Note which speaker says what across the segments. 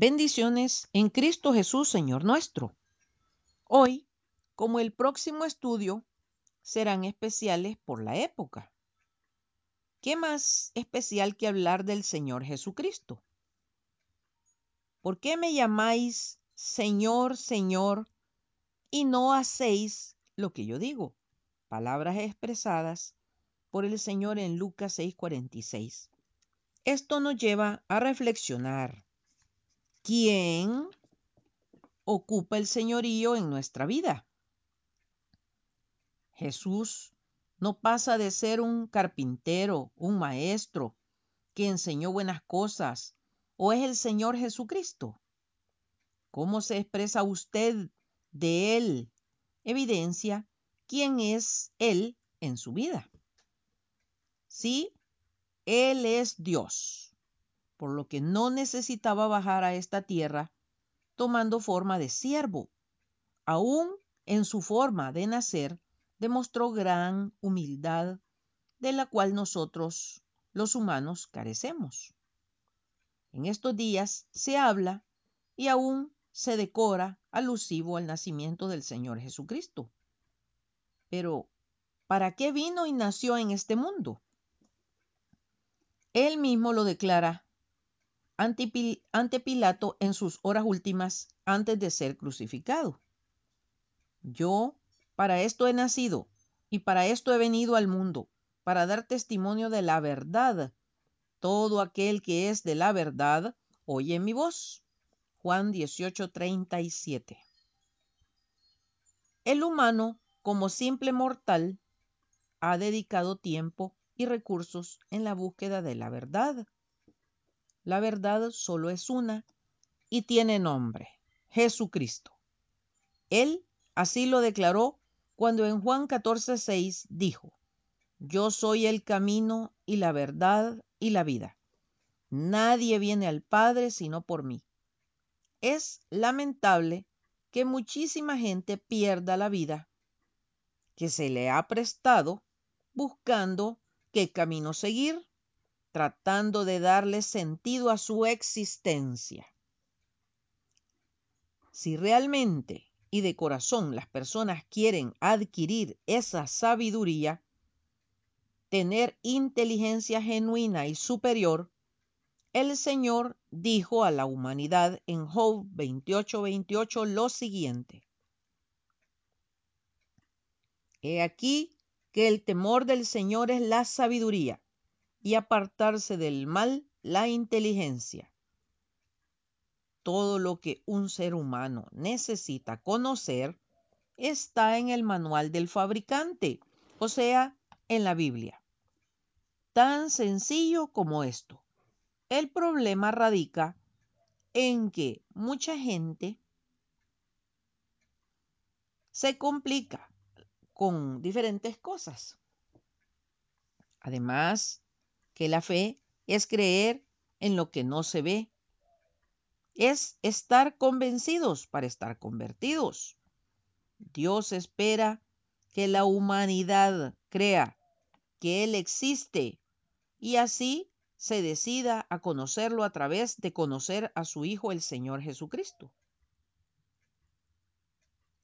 Speaker 1: Bendiciones en Cristo Jesús, Señor nuestro. Hoy, como el próximo estudio, serán especiales por la época. ¿Qué más especial que hablar del Señor Jesucristo? ¿Por qué me llamáis Señor, Señor, y no hacéis lo que yo digo? Palabras expresadas por el Señor en Lucas 6:46. Esto nos lleva a reflexionar. ¿Quién ocupa el señorío en nuestra vida? Jesús no pasa de ser un carpintero, un maestro que enseñó buenas cosas, o es el Señor Jesucristo. ¿Cómo se expresa usted de Él? Evidencia quién es Él en su vida. Sí, Él es Dios, por lo que no necesitaba bajar a esta tierra tomando forma de siervo. Aún en su forma de nacer, demostró gran humildad de la cual nosotros, los humanos, carecemos. En estos días se habla y aún se decora alusivo al nacimiento del Señor Jesucristo. Pero, ¿para qué vino y nació en este mundo? Él mismo lo declara ante Pilato en sus horas últimas antes de ser crucificado. Yo para esto he nacido y para esto he venido al mundo, para dar testimonio de la verdad. Todo aquel que es de la verdad oye mi voz. Juan 18:37. El humano, como simple mortal, ha dedicado tiempo y recursos en la búsqueda de la verdad. La verdad solo es una y tiene nombre, Jesucristo. Él así lo declaró cuando en Juan 14:6 dijo, Yo soy el camino y la verdad y la vida. Nadie viene al Padre sino por mí. Es lamentable que muchísima gente pierda la vida que se le ha prestado buscando qué camino seguir, tratando de darle sentido a su existencia. Si realmente y de corazón las personas quieren adquirir esa sabiduría, tener inteligencia genuina y superior, el Señor dijo a la humanidad en Job 28:28 lo siguiente. He aquí que el temor del Señor es la sabiduría y apartarse del mal la inteligencia todo lo que un ser humano necesita conocer está en el manual del fabricante, o sea, en la Biblia. Tan sencillo como esto. El problema radica en que mucha gente se complica con diferentes cosas. Además, que la fe es creer en lo que no se ve es estar convencidos para estar convertidos. Dios espera que la humanidad crea que Él existe y así se decida a conocerlo a través de conocer a su Hijo el Señor Jesucristo.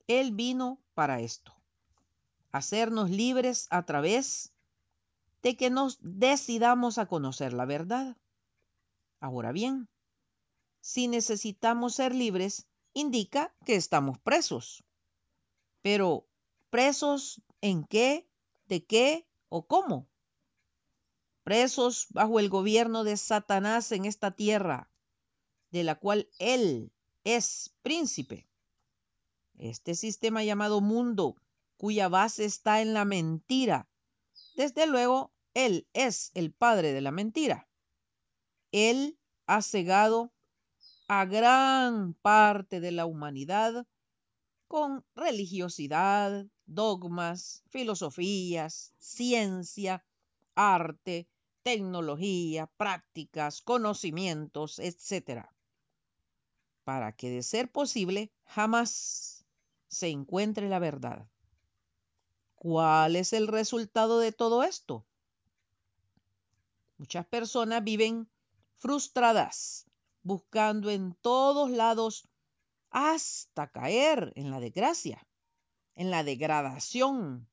Speaker 1: Él vino para esto, hacernos libres a través de que nos decidamos a conocer la verdad. Ahora bien, si necesitamos ser libres, indica que estamos presos. Pero, ¿presos en qué, de qué o cómo? Presos bajo el gobierno de Satanás en esta tierra, de la cual él es príncipe. Este sistema llamado mundo, cuya base está en la mentira. Desde luego, él es el padre de la mentira. Él ha cegado a gran parte de la humanidad con religiosidad, dogmas, filosofías, ciencia, arte, tecnología, prácticas, conocimientos, etc. Para que de ser posible jamás se encuentre la verdad. ¿Cuál es el resultado de todo esto? Muchas personas viven frustradas buscando en todos lados hasta caer en la desgracia, en la degradación,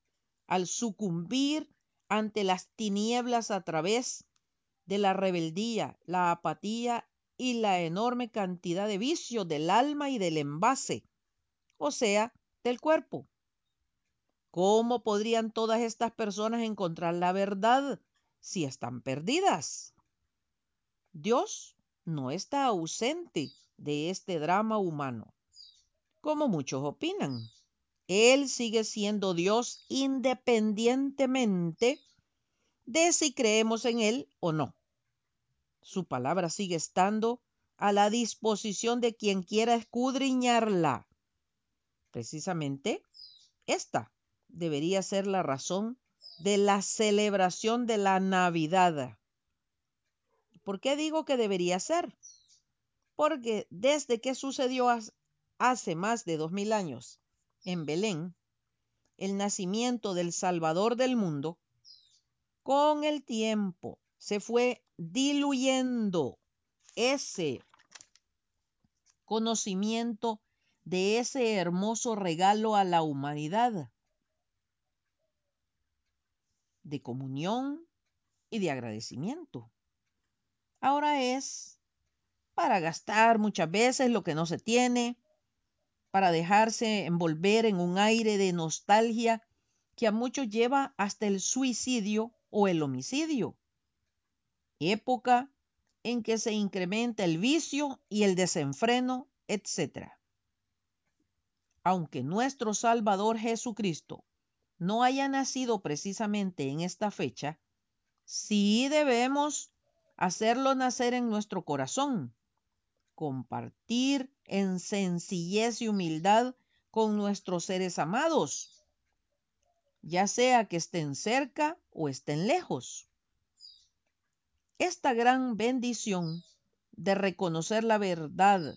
Speaker 1: al sucumbir ante las tinieblas a través de la rebeldía, la apatía y la enorme cantidad de vicios del alma y del envase, o sea, del cuerpo. ¿Cómo podrían todas estas personas encontrar la verdad si están perdidas? Dios no está ausente de este drama humano, como muchos opinan. Él sigue siendo Dios independientemente de si creemos en Él o no. Su palabra sigue estando a la disposición de quien quiera escudriñarla. Precisamente esta debería ser la razón de la celebración de la Navidad. ¿Por qué digo que debería ser? Porque desde que sucedió hace más de dos mil años en Belén, el nacimiento del Salvador del mundo, con el tiempo se fue diluyendo ese conocimiento de ese hermoso regalo a la humanidad de comunión y de agradecimiento. Ahora es para gastar muchas veces lo que no se tiene, para dejarse envolver en un aire de nostalgia que a muchos lleva hasta el suicidio o el homicidio. Época en que se incrementa el vicio y el desenfreno, etc. Aunque nuestro Salvador Jesucristo no haya nacido precisamente en esta fecha, sí debemos hacerlo nacer en nuestro corazón, compartir en sencillez y humildad con nuestros seres amados, ya sea que estén cerca o estén lejos. Esta gran bendición de reconocer la verdad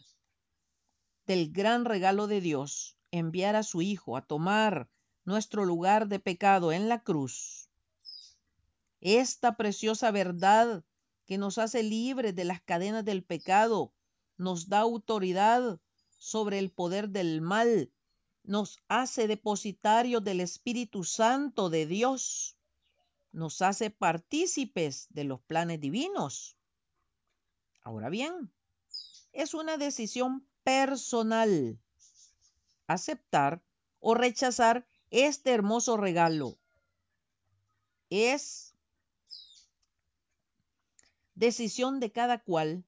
Speaker 1: del gran regalo de Dios, enviar a su Hijo a tomar nuestro lugar de pecado en la cruz. Esta preciosa verdad que nos hace libres de las cadenas del pecado, nos da autoridad sobre el poder del mal, nos hace depositarios del Espíritu Santo de Dios, nos hace partícipes de los planes divinos. Ahora bien, es una decisión personal aceptar o rechazar este hermoso regalo. Es decisión de cada cual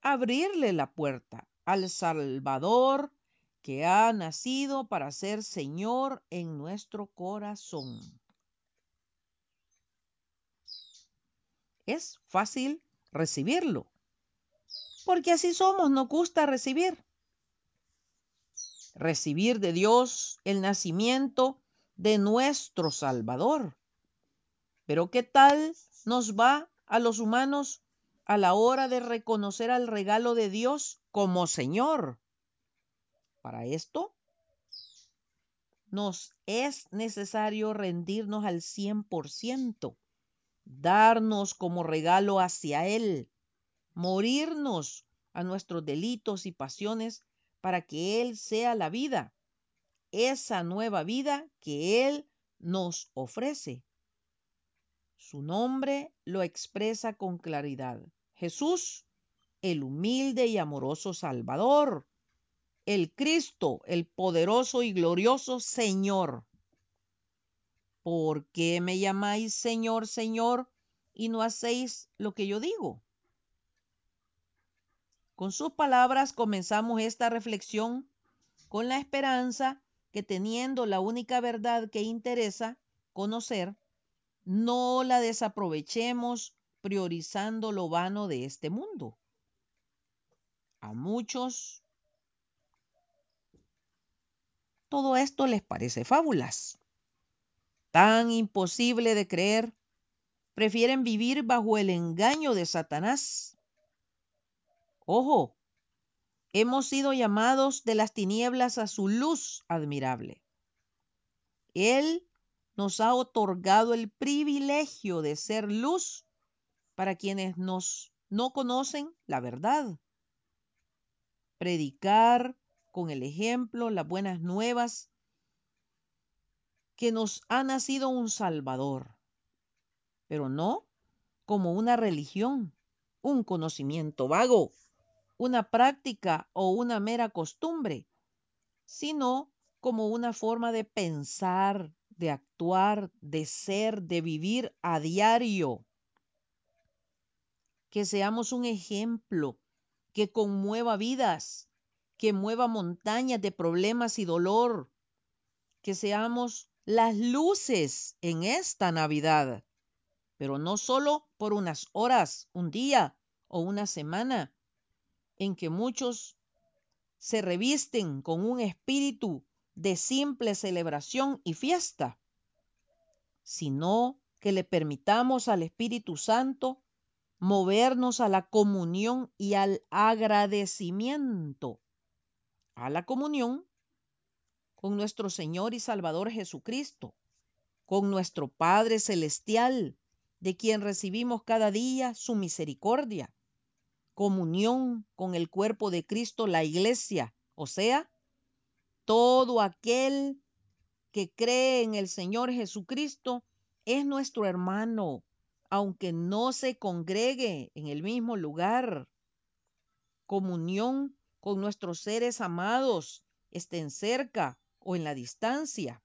Speaker 1: abrirle la puerta al Salvador que ha nacido para ser Señor en nuestro corazón. Es fácil recibirlo, porque así somos, nos gusta recibir recibir de Dios el nacimiento de nuestro Salvador. Pero ¿qué tal nos va a los humanos a la hora de reconocer al regalo de Dios como Señor? Para esto nos es necesario rendirnos al 100%, darnos como regalo hacia Él, morirnos a nuestros delitos y pasiones para que Él sea la vida, esa nueva vida que Él nos ofrece. Su nombre lo expresa con claridad. Jesús, el humilde y amoroso Salvador, el Cristo, el poderoso y glorioso Señor. ¿Por qué me llamáis Señor, Señor, y no hacéis lo que yo digo? Con sus palabras comenzamos esta reflexión con la esperanza que teniendo la única verdad que interesa conocer, no la desaprovechemos priorizando lo vano de este mundo. A muchos todo esto les parece fábulas. Tan imposible de creer, prefieren vivir bajo el engaño de Satanás Ojo, hemos sido llamados de las tinieblas a su luz admirable. Él nos ha otorgado el privilegio de ser luz para quienes nos no conocen la verdad, predicar con el ejemplo las buenas nuevas que nos ha nacido un Salvador, pero no como una religión, un conocimiento vago, una práctica o una mera costumbre, sino como una forma de pensar, de actuar, de ser, de vivir a diario. Que seamos un ejemplo que conmueva vidas, que mueva montañas de problemas y dolor, que seamos las luces en esta Navidad, pero no solo por unas horas, un día o una semana, en que muchos se revisten con un espíritu de simple celebración y fiesta, sino que le permitamos al Espíritu Santo movernos a la comunión y al agradecimiento, a la comunión con nuestro Señor y Salvador Jesucristo, con nuestro Padre Celestial, de quien recibimos cada día su misericordia, comunión con el cuerpo de Cristo, la iglesia, o sea, todo aquel que cree en el Señor Jesucristo es nuestro hermano, aunque no se congregue en el mismo lugar. Comunión con nuestros seres amados, estén cerca o en la distancia.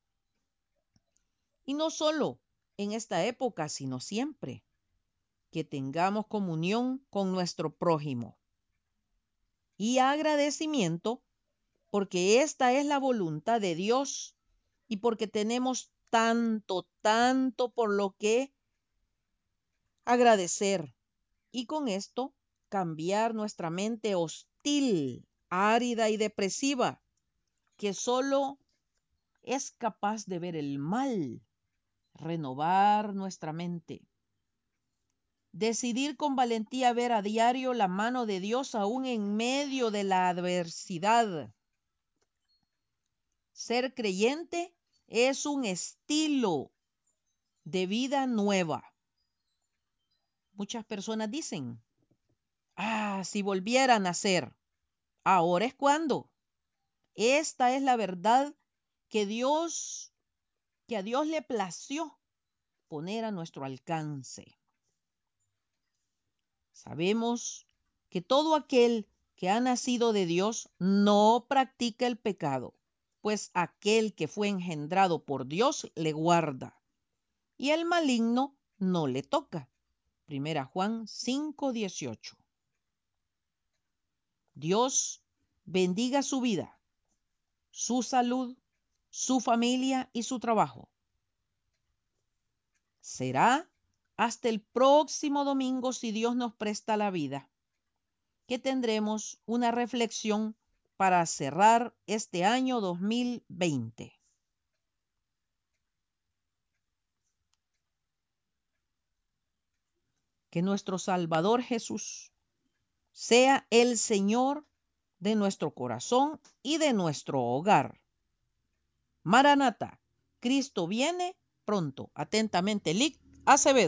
Speaker 1: Y no solo en esta época, sino siempre, que tengamos comunión con nuestro prójimo. Y agradecimiento porque esta es la voluntad de Dios y porque tenemos tanto, tanto por lo que agradecer y con esto cambiar nuestra mente hostil, árida y depresiva, que solo es capaz de ver el mal, renovar nuestra mente. Decidir con valentía ver a diario la mano de Dios aún en medio de la adversidad. Ser creyente es un estilo de vida nueva. Muchas personas dicen, ah, si volviera a nacer, ahora es cuando. Esta es la verdad que Dios, que a Dios le plació poner a nuestro alcance. Sabemos que todo aquel que ha nacido de Dios no practica el pecado, pues aquel que fue engendrado por Dios le guarda, y el maligno no le toca. Primera Juan 5:18. Dios bendiga su vida, su salud, su familia y su trabajo. Será hasta el próximo domingo si Dios nos presta la vida, que tendremos una reflexión para cerrar este año 2020. que nuestro Salvador Jesús sea el Señor de nuestro corazón y de nuestro hogar. Maranata, Cristo viene pronto. Atentamente, Lic Acevedo.